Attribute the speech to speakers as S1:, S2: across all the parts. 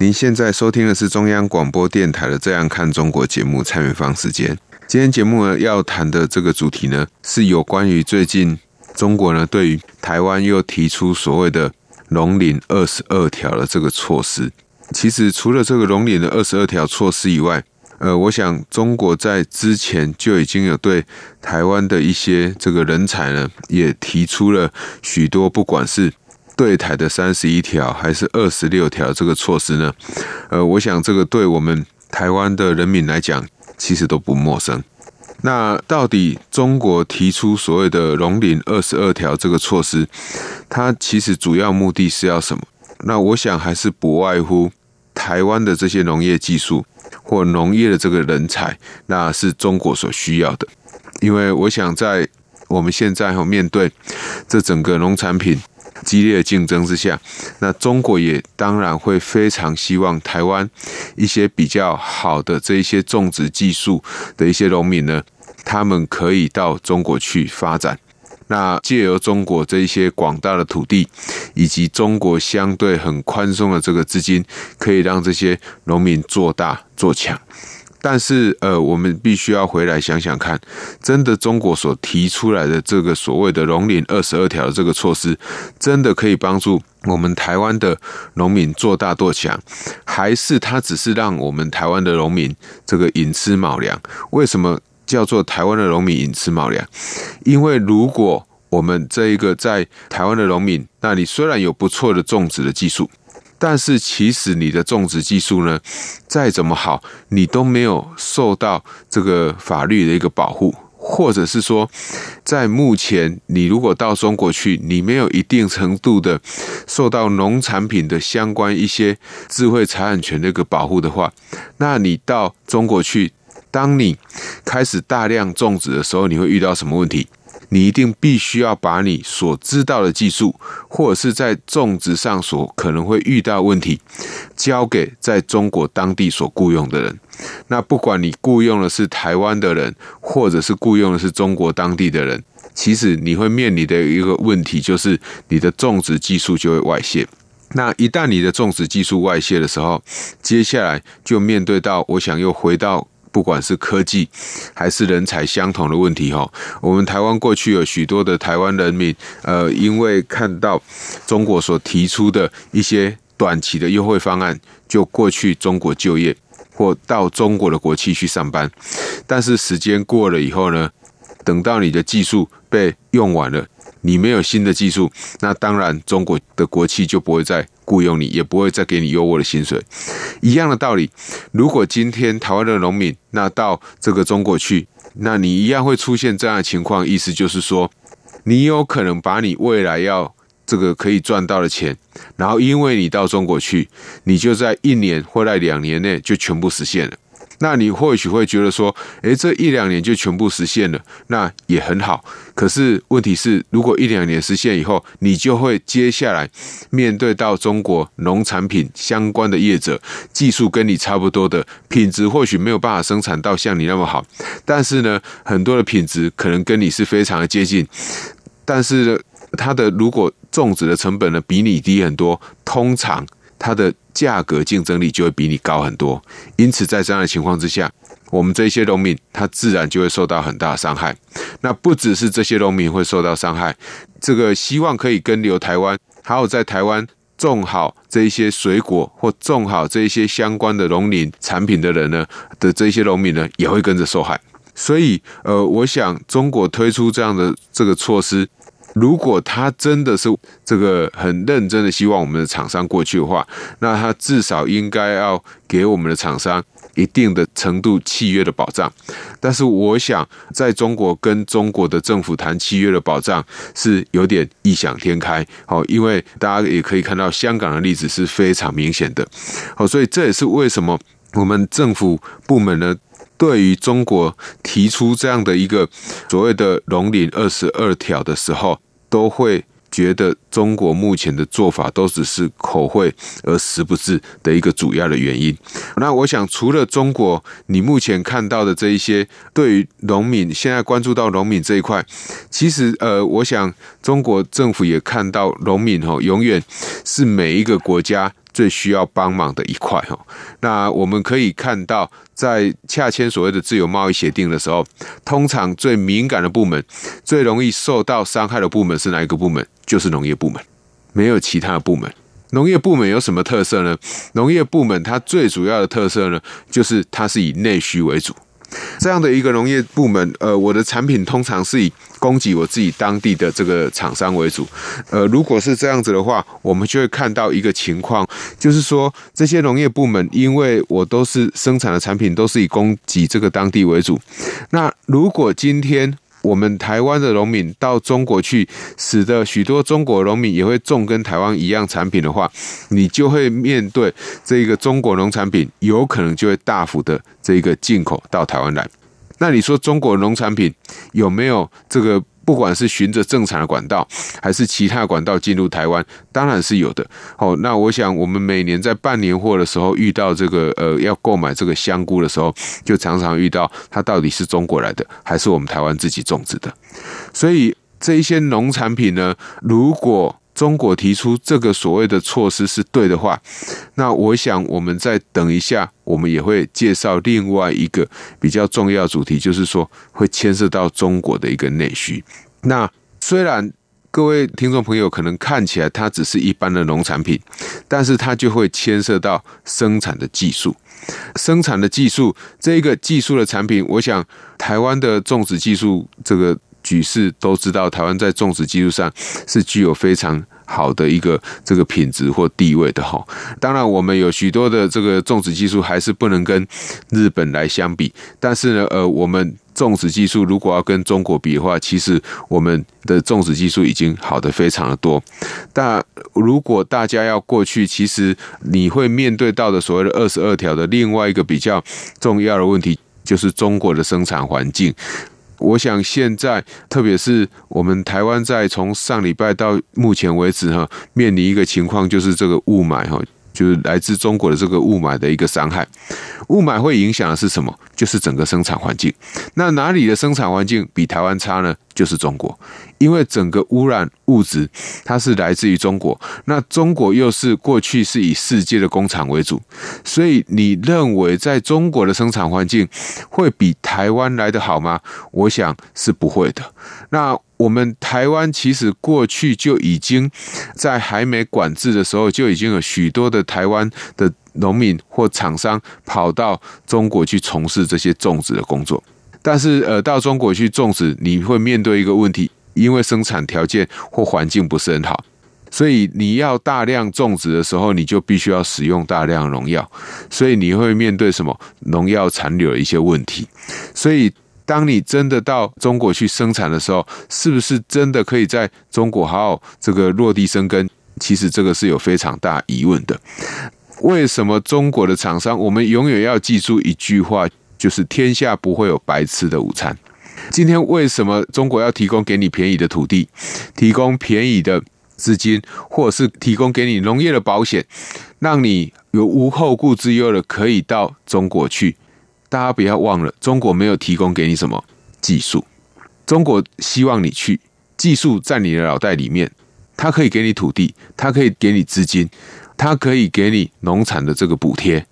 S1: 您现在收听的是中央广播电台的《这样看中国》节目，蔡元芳时间。今天节目呢要谈的这个主题呢，是有关于最近中国呢对于台湾又提出所谓的“龙岭二十二条”的这个措施。其实除了这个“龙岭”的二十二条措施以外，呃，我想中国在之前就已经有对台湾的一些这个人才呢，也提出了许多，不管是。对台的三十一条还是二十六条这个措施呢？呃，我想这个对我们台湾的人民来讲，其实都不陌生。那到底中国提出所谓的“龙岭二十二条”这个措施，它其实主要目的是要什么？那我想还是不外乎台湾的这些农业技术或农业的这个人才，那是中国所需要的。因为我想在我们现在和面对这整个农产品。激烈的竞争之下，那中国也当然会非常希望台湾一些比较好的这一些种植技术的一些农民呢，他们可以到中国去发展。那借由中国这一些广大的土地，以及中国相对很宽松的这个资金，可以让这些农民做大做强。但是，呃，我们必须要回来想想看，真的中国所提出来的这个所谓的“农林二十二条”的这个措施，真的可以帮助我们台湾的农民做大做强，还是它只是让我们台湾的农民这个寅吃卯粮？为什么叫做台湾的农民寅吃卯粮？因为如果我们这一个在台湾的农民，那你虽然有不错的种植的技术。但是，其实你的种植技术呢，再怎么好，你都没有受到这个法律的一个保护，或者是说，在目前你如果到中国去，你没有一定程度的受到农产品的相关一些智慧财产权的一个保护的话，那你到中国去，当你开始大量种植的时候，你会遇到什么问题？你一定必须要把你所知道的技术，或者是在种植上所可能会遇到问题，交给在中国当地所雇佣的人。那不管你雇佣的是台湾的人，或者是雇佣的是中国当地的人，其实你会面临的一个问题就是你的种植技术就会外泄。那一旦你的种植技术外泄的时候，接下来就面对到我想又回到。不管是科技还是人才相同的问题哈，我们台湾过去有许多的台湾人民，呃，因为看到中国所提出的一些短期的优惠方案，就过去中国就业或到中国的国企去上班，但是时间过了以后呢，等到你的技术被用完了。你没有新的技术，那当然中国的国企就不会再雇佣你，也不会再给你优渥的薪水。一样的道理，如果今天台湾的农民那到这个中国去，那你一样会出现这样的情况。意思就是说，你有可能把你未来要这个可以赚到的钱，然后因为你到中国去，你就在一年或在两年内就全部实现了。那你或许会觉得说，诶，这一两年就全部实现了，那也很好。可是问题是，如果一两年实现以后，你就会接下来面对到中国农产品相关的业者，技术跟你差不多的，品质或许没有办法生产到像你那么好，但是呢，很多的品质可能跟你是非常的接近，但是呢，它的如果种植的成本呢比你低很多，通常。它的价格竞争力就会比你高很多，因此在这样的情况之下，我们这些农民他自然就会受到很大的伤害。那不只是这些农民会受到伤害，这个希望可以跟留台湾，还有在台湾种好这一些水果或种好这一些相关的农林产品的人呢的这些农民呢，也会跟着受害。所以，呃，我想中国推出这样的这个措施。如果他真的是这个很认真的希望我们的厂商过去的话，那他至少应该要给我们的厂商一定的程度契约的保障。但是，我想在中国跟中国的政府谈契约的保障是有点异想天开。好，因为大家也可以看到香港的例子是非常明显的。好，所以这也是为什么我们政府部门呢，对于中国提出这样的一个所谓的“龙鳞二十二条”的时候，都会。觉得中国目前的做法都只是口惠而实不至的一个主要的原因。那我想，除了中国，你目前看到的这一些对于农民现在关注到农民这一块，其实呃，我想中国政府也看到农民哦，永远是每一个国家。最需要帮忙的一块哈，那我们可以看到，在洽签所谓的自由贸易协定的时候，通常最敏感的部门、最容易受到伤害的部门是哪一个部门？就是农业部门，没有其他的部门。农业部门有什么特色呢？农业部门它最主要的特色呢，就是它是以内需为主。这样的一个农业部门，呃，我的产品通常是以供给我自己当地的这个厂商为主。呃，如果是这样子的话，我们就会看到一个情况，就是说这些农业部门，因为我都是生产的产品都是以供给这个当地为主。那如果今天，我们台湾的农民到中国去，使得许多中国农民也会种跟台湾一样产品的话，你就会面对这个中国农产品有可能就会大幅的这个进口到台湾来。那你说中国农产品有没有这个？不管是循着正常的管道，还是其他管道进入台湾，当然是有的。哦，那我想我们每年在办年货的时候，遇到这个呃要购买这个香菇的时候，就常常遇到它到底是中国来的，还是我们台湾自己种植的。所以这一些农产品呢，如果中国提出这个所谓的措施是对的话，那我想我们再等一下，我们也会介绍另外一个比较重要主题，就是说会牵涉到中国的一个内需。那虽然各位听众朋友可能看起来它只是一般的农产品，但是它就会牵涉到生产的技术，生产的技术这一个技术的产品，我想台湾的种植技术这个。举世都知道，台湾在种植技术上是具有非常好的一个这个品质或地位的哈。当然，我们有许多的这个种植技术还是不能跟日本来相比。但是呢，呃，我们种植技术如果要跟中国比的话，其实我们的种植技术已经好的非常的多。但如果大家要过去，其实你会面对到的所谓的二十二条的另外一个比较重要的问题，就是中国的生产环境。我想现在，特别是我们台湾，在从上礼拜到目前为止，哈，面临一个情况，就是这个雾霾，哈。就是来自中国的这个雾霾的一个伤害，雾霾会影响的是什么？就是整个生产环境。那哪里的生产环境比台湾差呢？就是中国，因为整个污染物质它是来自于中国。那中国又是过去是以世界的工厂为主，所以你认为在中国的生产环境会比台湾来得好吗？我想是不会的。那我们台湾其实过去就已经在还没管制的时候，就已经有许多的台湾的农民或厂商跑到中国去从事这些种植的工作。但是，呃，到中国去种植，你会面对一个问题，因为生产条件或环境不是很好，所以你要大量种植的时候，你就必须要使用大量农药，所以你会面对什么农药残留的一些问题，所以。当你真的到中国去生产的时候，是不是真的可以在中国好好这个落地生根？其实这个是有非常大疑问的。为什么中国的厂商，我们永远要记住一句话，就是天下不会有白吃的午餐。今天为什么中国要提供给你便宜的土地，提供便宜的资金，或者是提供给你农业的保险，让你有无后顾之忧的可以到中国去？大家不要忘了，中国没有提供给你什么技术，中国希望你去，技术。在你的脑袋里面，它可以给你土地，它可以给你资金，它可以给你农产的这个补贴，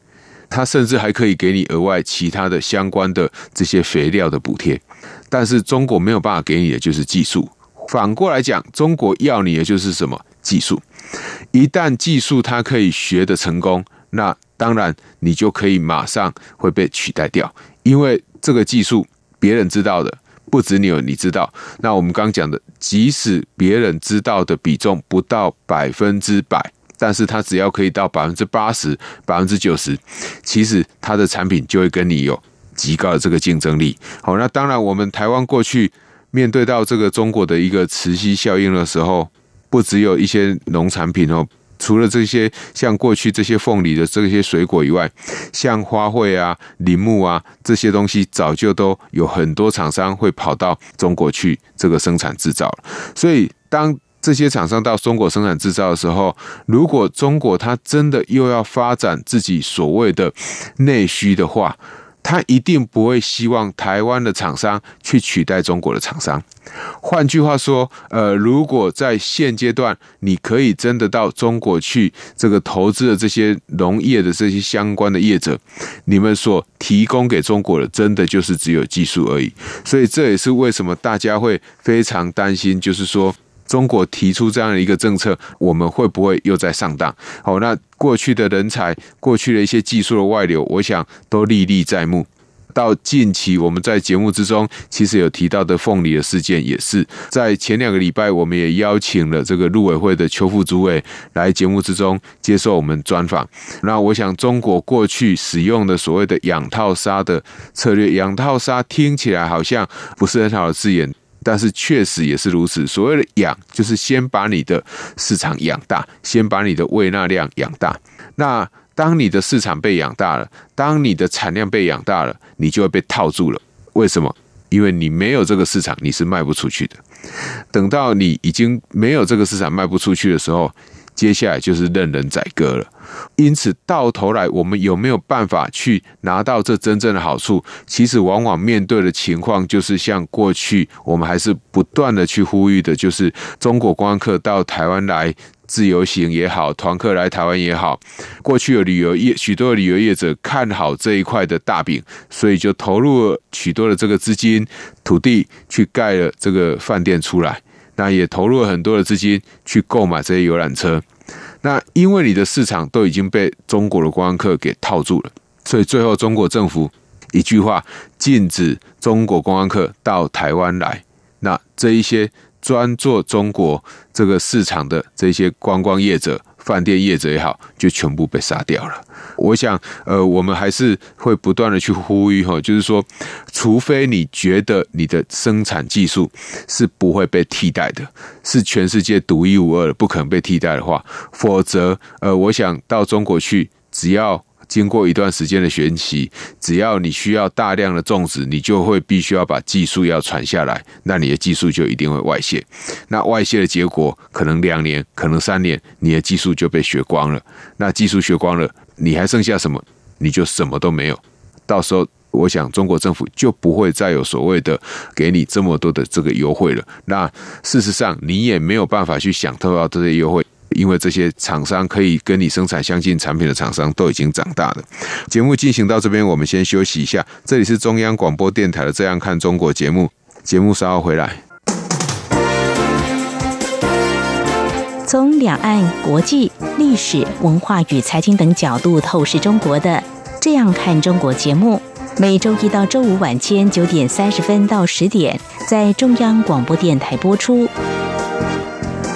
S1: 它甚至还可以给你额外其他的相关的这些肥料的补贴，但是中国没有办法给你的就是技术。反过来讲，中国要你的就是什么技术？一旦技术它可以学的成功，那当然，你就可以马上会被取代掉，因为这个技术别人知道的不止你有，你知道。那我们刚讲的，即使别人知道的比重不到百分之百，但是它只要可以到百分之八十、百分之九十，其实它的产品就会跟你有极高的这个竞争力。好，那当然，我们台湾过去面对到这个中国的一个磁吸效应的时候，不只有一些农产品哦。除了这些像过去这些凤梨的这些水果以外，像花卉啊、林木啊这些东西，早就都有很多厂商会跑到中国去这个生产制造。所以，当这些厂商到中国生产制造的时候，如果中国它真的又要发展自己所谓的内需的话，它一定不会希望台湾的厂商去取代中国的厂商。换句话说，呃，如果在现阶段你可以真的到中国去这个投资的这些农业的这些相关的业者，你们所提供给中国的，真的就是只有技术而已。所以这也是为什么大家会非常担心，就是说。中国提出这样的一个政策，我们会不会又在上当？好，那过去的人才，过去的一些技术的外流，我想都历历在目。到近期，我们在节目之中其实有提到的凤梨的事件，也是在前两个礼拜，我们也邀请了这个陆委会的邱副主委来节目之中接受我们专访。那我想，中国过去使用的所谓的养套杀的策略，养套杀听起来好像不是很好的字眼。但是确实也是如此。所谓的养，就是先把你的市场养大，先把你的胃纳量养大。那当你的市场被养大了，当你的产量被养大了，你就会被套住了。为什么？因为你没有这个市场，你是卖不出去的。等到你已经没有这个市场卖不出去的时候，接下来就是任人宰割了。因此，到头来，我们有没有办法去拿到这真正的好处？其实，往往面对的情况就是像过去我们还是不断的去呼吁的，就是中国观光客到台湾来自由行也好，团客来台湾也好，过去有旅游业许多的旅游业者看好这一块的大饼，所以就投入了许多的这个资金、土地去盖了这个饭店出来。那也投入了很多的资金去购买这些游览车，那因为你的市场都已经被中国的观光客给套住了，所以最后中国政府一句话禁止中国观光客到台湾来，那这一些专做中国这个市场的这些观光业者。饭店业者也好，就全部被杀掉了。我想，呃，我们还是会不断的去呼吁哈，就是说，除非你觉得你的生产技术是不会被替代的，是全世界独一无二的，不可能被替代的话，否则，呃，我想到中国去，只要。经过一段时间的学习，只要你需要大量的种植，你就会必须要把技术要传下来，那你的技术就一定会外泄。那外泄的结果，可能两年，可能三年，你的技术就被学光了。那技术学光了，你还剩下什么？你就什么都没有。到时候，我想中国政府就不会再有所谓的给你这么多的这个优惠了。那事实上，你也没有办法去享受到这些优惠。因为这些厂商可以跟你生产相近产品的厂商都已经长大了。节目进行到这边，我们先休息一下。这里是中央广播电台的《这样看中国》节目，节目稍后回来。
S2: 从两岸、国际、历史文化与财经等角度透视中国的《这样看中国》节目，每周一到周五晚间九点三十分到十点在中央广播电台播出。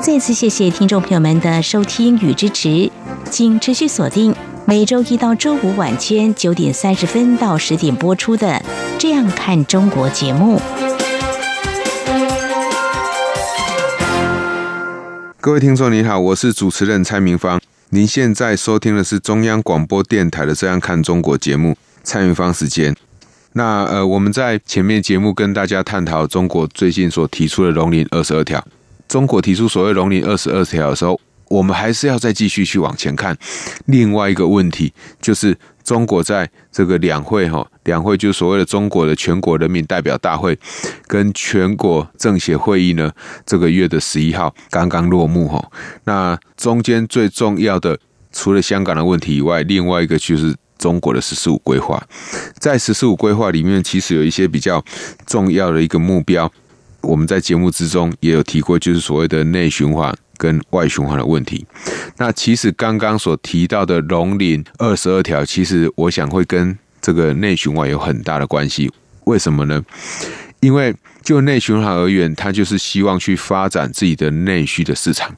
S2: 再次谢谢听众朋友们的收听与支持，请持续锁定每周一到周五晚间九点三十分到十点播出的《这样看中国》节目。
S1: 各位听众，你好，我是主持人蔡明芳。您现在收听的是中央广播电台的《这样看中国》节目，蔡明芳时间。那呃，我们在前面节目跟大家探讨中国最近所提出的“龙林二十二条”。中国提出所谓“融林二十二条”的时候，我们还是要再继续去往前看。另外一个问题就是，中国在这个两会哈，两会就所谓的中国的全国人民代表大会跟全国政协会议呢，这个月的十一号刚刚落幕哈。那中间最重要的，除了香港的问题以外，另外一个就是中国的“十四五”规划。在“十四五”规划里面，其实有一些比较重要的一个目标，我们在节目之中也有提过，就是所谓的内循环跟外循环的问题。那其实刚刚所提到的龙岭二十二条，其实我想会跟这个内循环有很大的关系。为什么呢？因为就内循环而言，它就是希望去发展自己的内需的市场。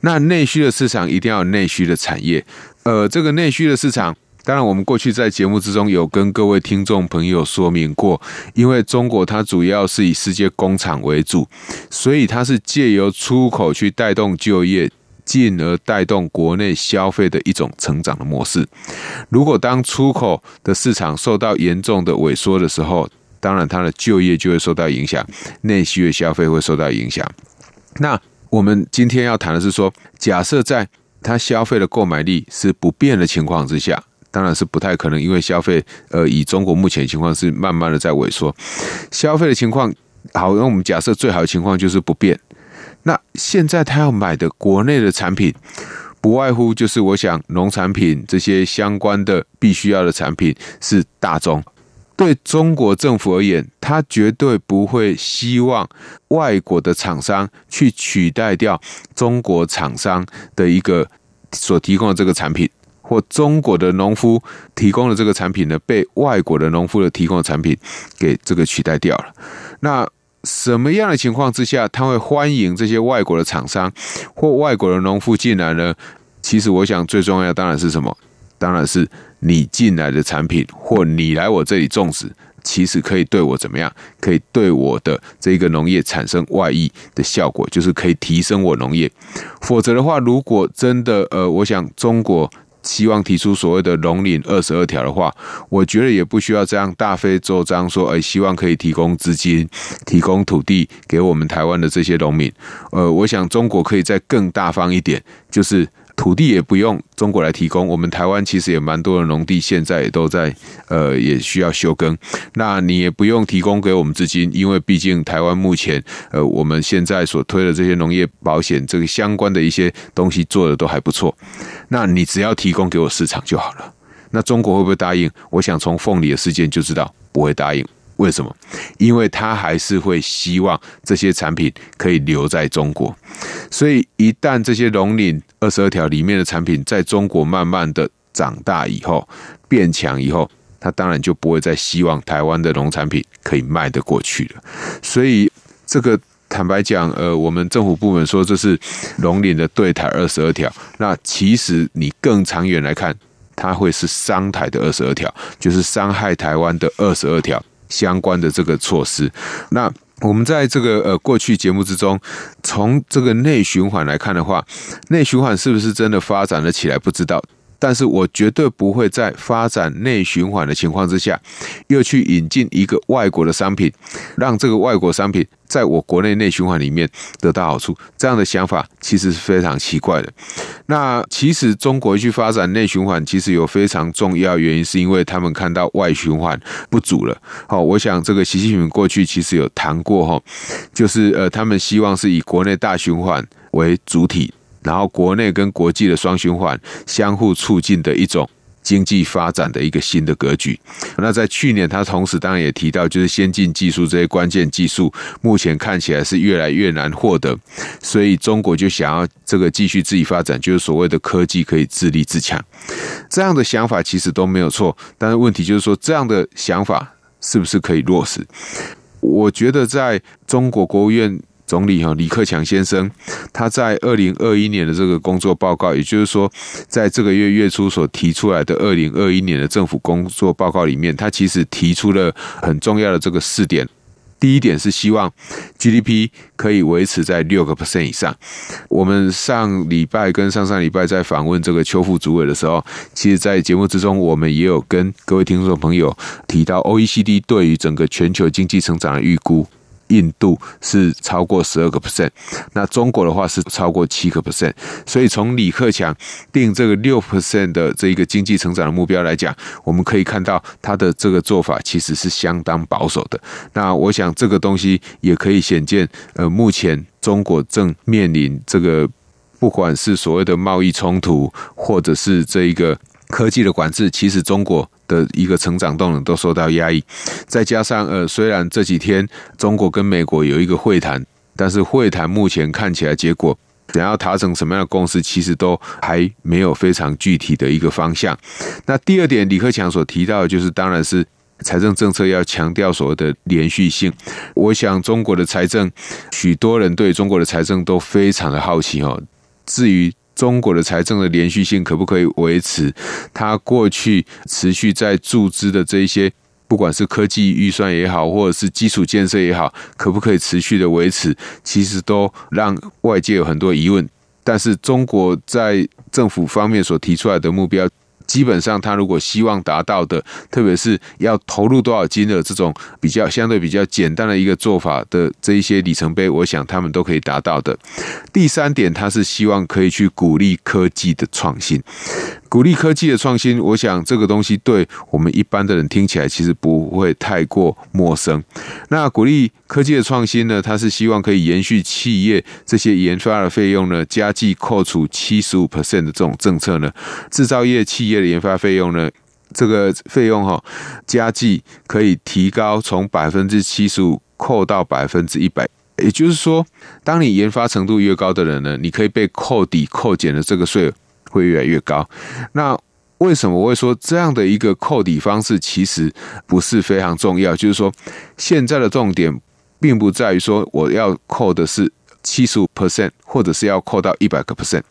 S1: 那内需的市场一定要有内需的产业。呃，这个内需的市场，当然我们过去在节目之中有跟各位听众朋友说明过，因为中国它主要是以世界工厂为主，所以它是借由出口去带动就业，进而带动国内消费的一种成长的模式。如果当出口的市场受到严重的萎缩的时候，当然它的就业就会受到影响，内需的消费会受到影响。那我们今天要谈的是说，假设在它消费的购买力是不变的情况之下，当然是不太可能，因为消费呃，以中国目前情况是慢慢的在萎缩。消费的情况好，那我们假设最好的情况就是不变。那现在他要买的国内的产品，不外乎就是我想农产品这些相关的必须要的产品是大宗。对中国政府而言，他绝对不会希望外国的厂商去取代掉中国厂商的一个所提供的这个产品，或中国的农夫提供的这个产品呢，被外国的农夫的提供的产品给这个取代掉了。那什么样的情况之下，他会欢迎这些外国的厂商或外国的农夫进来呢？其实，我想最重要当然是什么？当然是。你进来的产品，或你来我这里种植，其实可以对我怎么样？可以对我的这个农业产生外溢的效果，就是可以提升我农业。否则的话，如果真的呃，我想中国希望提出所谓的龙岭二十二条的话，我觉得也不需要这样大费周章说，哎，希望可以提供资金、提供土地给我们台湾的这些农民。呃，我想中国可以再更大方一点，就是。土地也不用中国来提供，我们台湾其实也蛮多的农地，现在也都在呃，也需要休耕。那你也不用提供给我们资金，因为毕竟台湾目前呃，我们现在所推的这些农业保险这个相关的一些东西做的都还不错。那你只要提供给我市场就好了。那中国会不会答应？我想从凤梨的事件就知道不会答应。为什么？因为他还是会希望这些产品可以留在中国，所以一旦这些龙岭二十二条里面的产品在中国慢慢的长大以后，变强以后，他当然就不会再希望台湾的农产品可以卖得过去了。所以这个坦白讲，呃，我们政府部门说这是龙岭的对台二十二条，那其实你更长远来看，它会是伤台的二十二条，就是伤害台湾的二十二条。相关的这个措施，那我们在这个呃过去节目之中，从这个内循环来看的话，内循环是不是真的发展了起来？不知道。但是我绝对不会在发展内循环的情况之下，又去引进一个外国的商品，让这个外国商品在我国内内循环里面得到好处。这样的想法其实是非常奇怪的。那其实中国去发展内循环，其实有非常重要原因，是因为他们看到外循环不足了。好，我想这个习近平过去其实有谈过哈，就是呃，他们希望是以国内大循环为主体。然后，国内跟国际的双循环相互促进的一种经济发展的一个新的格局。那在去年，他同时当然也提到，就是先进技术这些关键技术，目前看起来是越来越难获得，所以中国就想要这个继续自己发展，就是所谓的科技可以自立自强。这样的想法其实都没有错，但是问题就是说，这样的想法是不是可以落实？我觉得在中国国务院。总理哈李克强先生，他在二零二一年的这个工作报告，也就是说，在这个月月初所提出来的二零二一年的政府工作报告里面，他其实提出了很重要的这个四点。第一点是希望 GDP 可以维持在六个 percent 以上。我们上礼拜跟上上礼拜在访问这个邱副主委的时候，其实，在节目之中，我们也有跟各位听众朋友提到 OECD 对于整个全球经济成长的预估。印度是超过十二个 percent，那中国的话是超过七个 percent，所以从李克强定这个六 percent 的这一个经济成长的目标来讲，我们可以看到他的这个做法其实是相当保守的。那我想这个东西也可以显见，呃，目前中国正面临这个不管是所谓的贸易冲突，或者是这一个科技的管制，其实中国的一个成长动能都受到压抑。再加上呃，虽然这几天中国跟美国有一个会谈，但是会谈目前看起来结果想要达成什么样的共识，其实都还没有非常具体的一个方向。那第二点，李克强所提到的就是，当然是财政政策要强调所谓的连续性。我想中国的财政，许多人对中国的财政都非常的好奇哦。至于中国的财政的连续性可不可以维持？它过去持续在注资的这一些，不管是科技预算也好，或者是基础建设也好，可不可以持续的维持？其实都让外界有很多疑问。但是中国在政府方面所提出来的目标。基本上，他如果希望达到的，特别是要投入多少金额这种比较相对比较简单的一个做法的这一些里程碑，我想他们都可以达到的。第三点，他是希望可以去鼓励科技的创新。鼓励科技的创新，我想这个东西对我们一般的人听起来其实不会太过陌生。那鼓励科技的创新呢，它是希望可以延续企业这些研发的费用呢，加计扣除七十五 percent 的这种政策呢，制造业企业的研发费用呢，这个费用哈，加计可以提高从百分之七十五扣到百分之一百。也就是说，当你研发程度越高的人呢，你可以被扣抵扣减的这个税。会越来越高。那为什么我会说这样的一个扣抵方式其实不是非常重要？就是说，现在的重点并不在于说我要扣的是七十五 percent，或者是要扣到一百个 percent。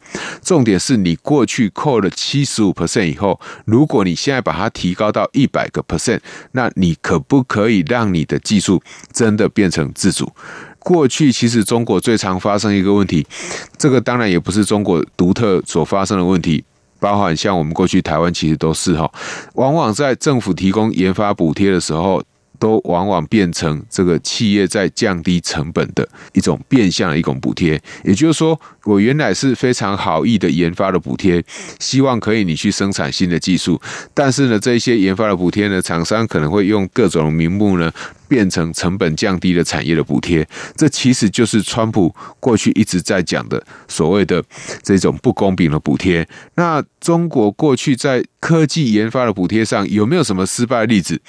S1: 重点是你过去扣了七十五 percent 以后，如果你现在把它提高到一百个 percent，那你可不可以让你的技术真的变成自主？过去其实中国最常发生一个问题，这个当然也不是中国独特所发生的问题，包含像我们过去台湾其实都是哈，往往在政府提供研发补贴的时候。都往往变成这个企业在降低成本的一种变相的一种补贴，也就是说，我原来是非常好意的研发的补贴，希望可以你去生产新的技术，但是呢，这些研发的补贴呢，厂商可能会用各种名目呢，变成成本降低的产业的补贴，这其实就是川普过去一直在讲的所谓的这种不公平的补贴。那中国过去在科技研发的补贴上有没有什么失败的例子？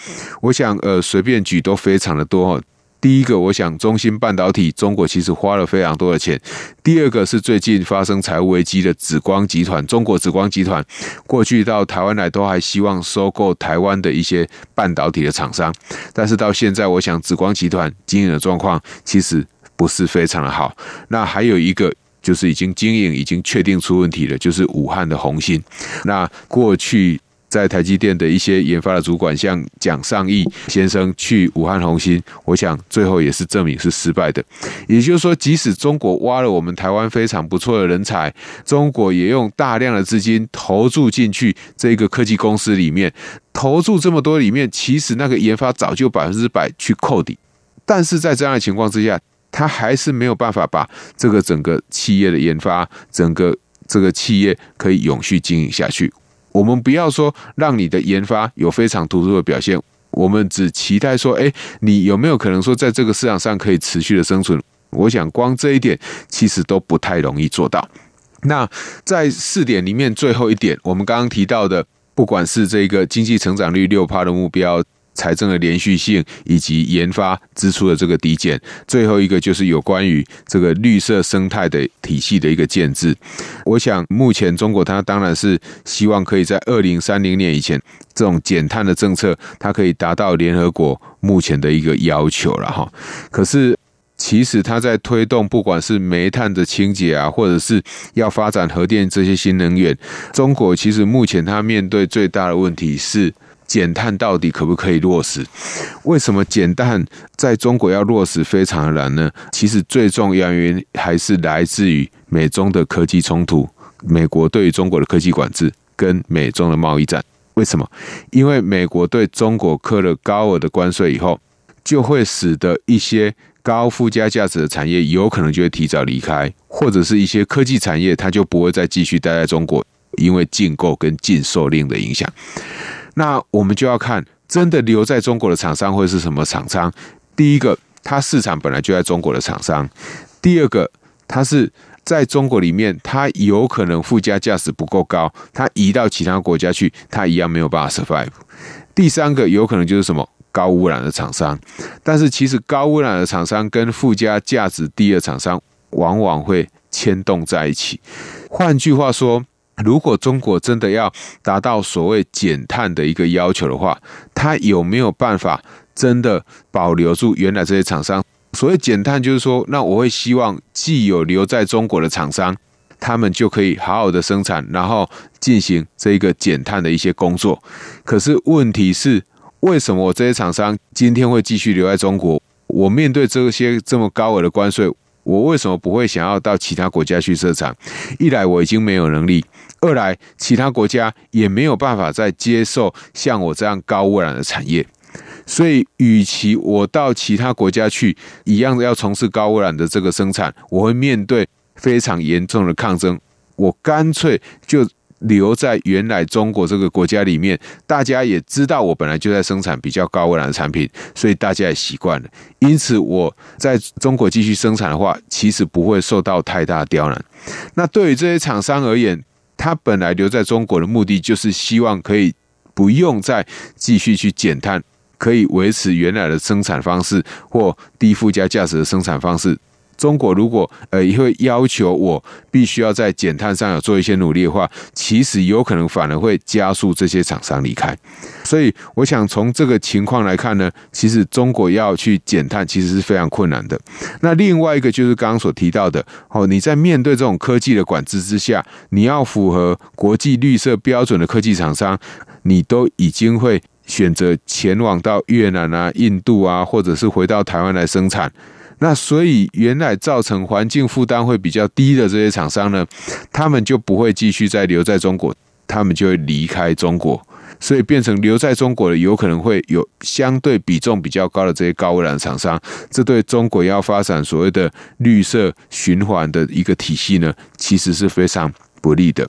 S1: 我想，呃，随便举都非常的多。第一个，我想中芯半导体，中国其实花了非常多的钱。第二个是最近发生财务危机的紫光集团，中国紫光集团过去到台湾来都还希望收购台湾的一些半导体的厂商，但是到现在，我想紫光集团经营的状况其实不是非常的好。那还有一个就是已经经营已经确定出问题了，就是武汉的宏芯。那过去。在台积电的一些研发的主管，像蒋尚义先生去武汉宏芯，我想最后也是证明是失败的。也就是说，即使中国挖了我们台湾非常不错的人才，中国也用大量的资金投注进去这个科技公司里面，投注这么多里面，其实那个研发早就百分之百去扣底。但是在这样的情况之下，他还是没有办法把这个整个企业的研发，整个这个企业可以永续经营下去。我们不要说让你的研发有非常突出的表现，我们只期待说，哎，你有没有可能说在这个市场上可以持续的生存？我想光这一点其实都不太容易做到。那在四点里面最后一点，我们刚刚提到的，不管是这个经济成长率六趴的目标。财政的连续性以及研发支出的这个递减，最后一个就是有关于这个绿色生态的体系的一个建制。我想，目前中国它当然是希望可以在二零三零年以前，这种减碳的政策，它可以达到联合国目前的一个要求了哈。可是，其实它在推动不管是煤炭的清洁啊，或者是要发展核电这些新能源，中国其实目前它面对最大的问题是。减碳到底可不可以落实？为什么减碳在中国要落实非常的难呢？其实最重要原因还是来自于美中的科技冲突，美国对于中国的科技管制跟美中的贸易战。为什么？因为美国对中国课了高额的关税以后，就会使得一些高附加价值的产业有可能就会提早离开，或者是一些科技产业它就不会再继续待在中国，因为禁购跟禁售令的影响。那我们就要看，真的留在中国的厂商会是什么厂商？第一个，它市场本来就在中国的厂商；第二个，它是在中国里面，它有可能附加价值不够高，它移到其他国家去，它一样没有办法 survive。第三个有可能就是什么高污染的厂商，但是其实高污染的厂商跟附加价值低的厂商往往会牵动在一起。换句话说，如果中国真的要达到所谓减碳的一个要求的话，它有没有办法真的保留住原来这些厂商？所谓减碳，就是说，那我会希望既有留在中国的厂商，他们就可以好好的生产，然后进行这个减碳的一些工作。可是问题是，为什么我这些厂商今天会继续留在中国？我面对这些这么高额的关税，我为什么不会想要到其他国家去设厂？一来我已经没有能力，二来其他国家也没有办法再接受像我这样高污染的产业。所以，与其我到其他国家去，一样要从事高污染的这个生产，我会面对非常严重的抗争。我干脆就留在原来中国这个国家里面。大家也知道，我本来就在生产比较高污染的产品，所以大家也习惯了。因此，我在中国继续生产的话，其实不会受到太大刁难。那对于这些厂商而言，他本来留在中国的目的，就是希望可以不用再继续去减碳。可以维持原来的生产方式或低附加价值的生产方式。中国如果呃也会要求我必须要在减碳上有做一些努力的话，其实有可能反而会加速这些厂商离开。所以我想从这个情况来看呢，其实中国要去减碳其实是非常困难的。那另外一个就是刚刚所提到的哦，你在面对这种科技的管制之下，你要符合国际绿色标准的科技厂商，你都已经会。选择前往到越南啊、印度啊，或者是回到台湾来生产，那所以原来造成环境负担会比较低的这些厂商呢，他们就不会继续再留在中国，他们就会离开中国，所以变成留在中国的有可能会有相对比重比较高的这些高污染厂商，这对中国要发展所谓的绿色循环的一个体系呢，其实是非常不利的。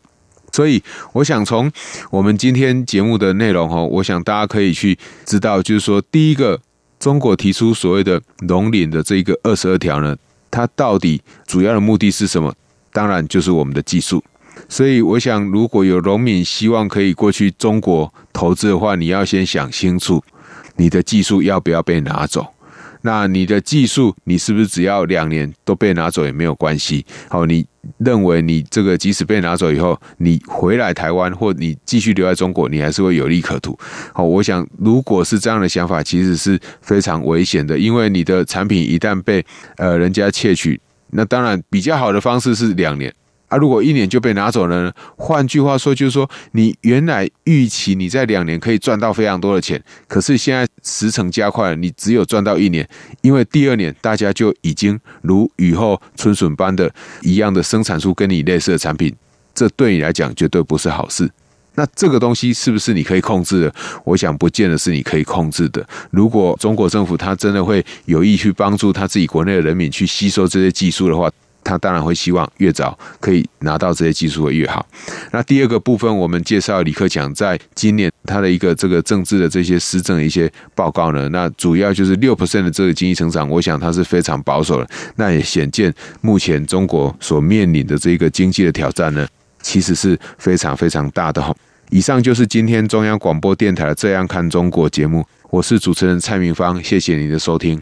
S1: 所以，我想从我们今天节目的内容哈，我想大家可以去知道，就是说，第一个，中国提出所谓的农林的这个二十二条呢，它到底主要的目的是什么？当然就是我们的技术。所以，我想如果有农民希望可以过去中国投资的话，你要先想清楚，你的技术要不要被拿走。那你的技术，你是不是只要两年都被拿走也没有关系？好，你认为你这个即使被拿走以后，你回来台湾或你继续留在中国，你还是会有利可图。好，我想如果是这样的想法，其实是非常危险的，因为你的产品一旦被呃人家窃取，那当然比较好的方式是两年。啊，如果一年就被拿走了呢？换句话说，就是说你原来预期你在两年可以赚到非常多的钱，可是现在时程加快了，你只有赚到一年，因为第二年大家就已经如雨后春笋般的一样的生产出跟你类似的产品，这对你来讲绝对不是好事。那这个东西是不是你可以控制的？我想不见得是你可以控制的。如果中国政府他真的会有意去帮助他自己国内的人民去吸收这些技术的话，他当然会希望越早可以拿到这些技术会越好。那第二个部分，我们介绍李克强在今年他的一个这个政治的这些施政的一些报告呢，那主要就是六 percent 的这个经济成长，我想他是非常保守的。那也显见目前中国所面临的这个经济的挑战呢，其实是非常非常大的哈。以上就是今天中央广播电台《这样看中国》节目，我是主持人蔡明芳，谢谢您的收听。